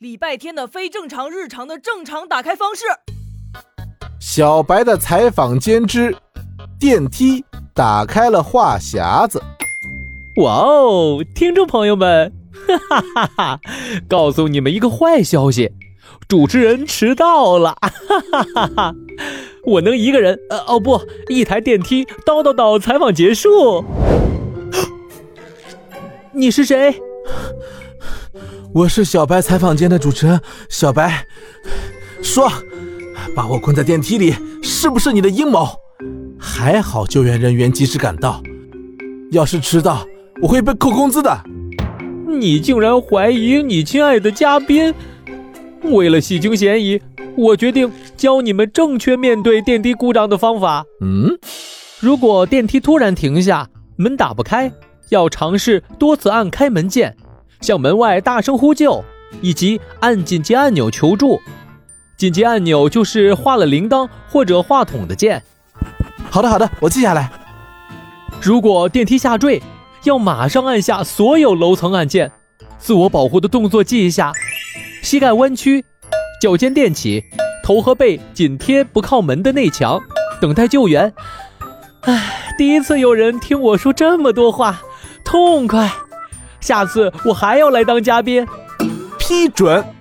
礼拜天的非正常日常的正常打开方式。小白的采访间之电梯打开了话匣子。哇哦，听众朋友们，哈哈哈哈！告诉你们一个坏消息，主持人迟到了，哈哈哈哈！我能一个人，呃，哦不，一台电梯叨叨叨，采访结束。你是谁？我是小白采访间的主持人小白。说，把我困在电梯里，是不是你的阴谋？还好救援人员及时赶到，要是迟到，我会被扣工资的。你竟然怀疑你亲爱的嘉宾？为了洗清嫌疑。我决定教你们正确面对电梯故障的方法。嗯，如果电梯突然停下，门打不开，要尝试多次按开门键，向门外大声呼救，以及按紧急按钮求助。紧急按钮就是画了铃铛或者话筒的键。好的，好的，我记下来。如果电梯下坠，要马上按下所有楼层按键。自我保护的动作记一下：膝盖弯曲。脚尖垫起，头和背紧贴不靠门的内墙，等待救援。唉，第一次有人听我说这么多话，痛快。下次我还要来当嘉宾。批准。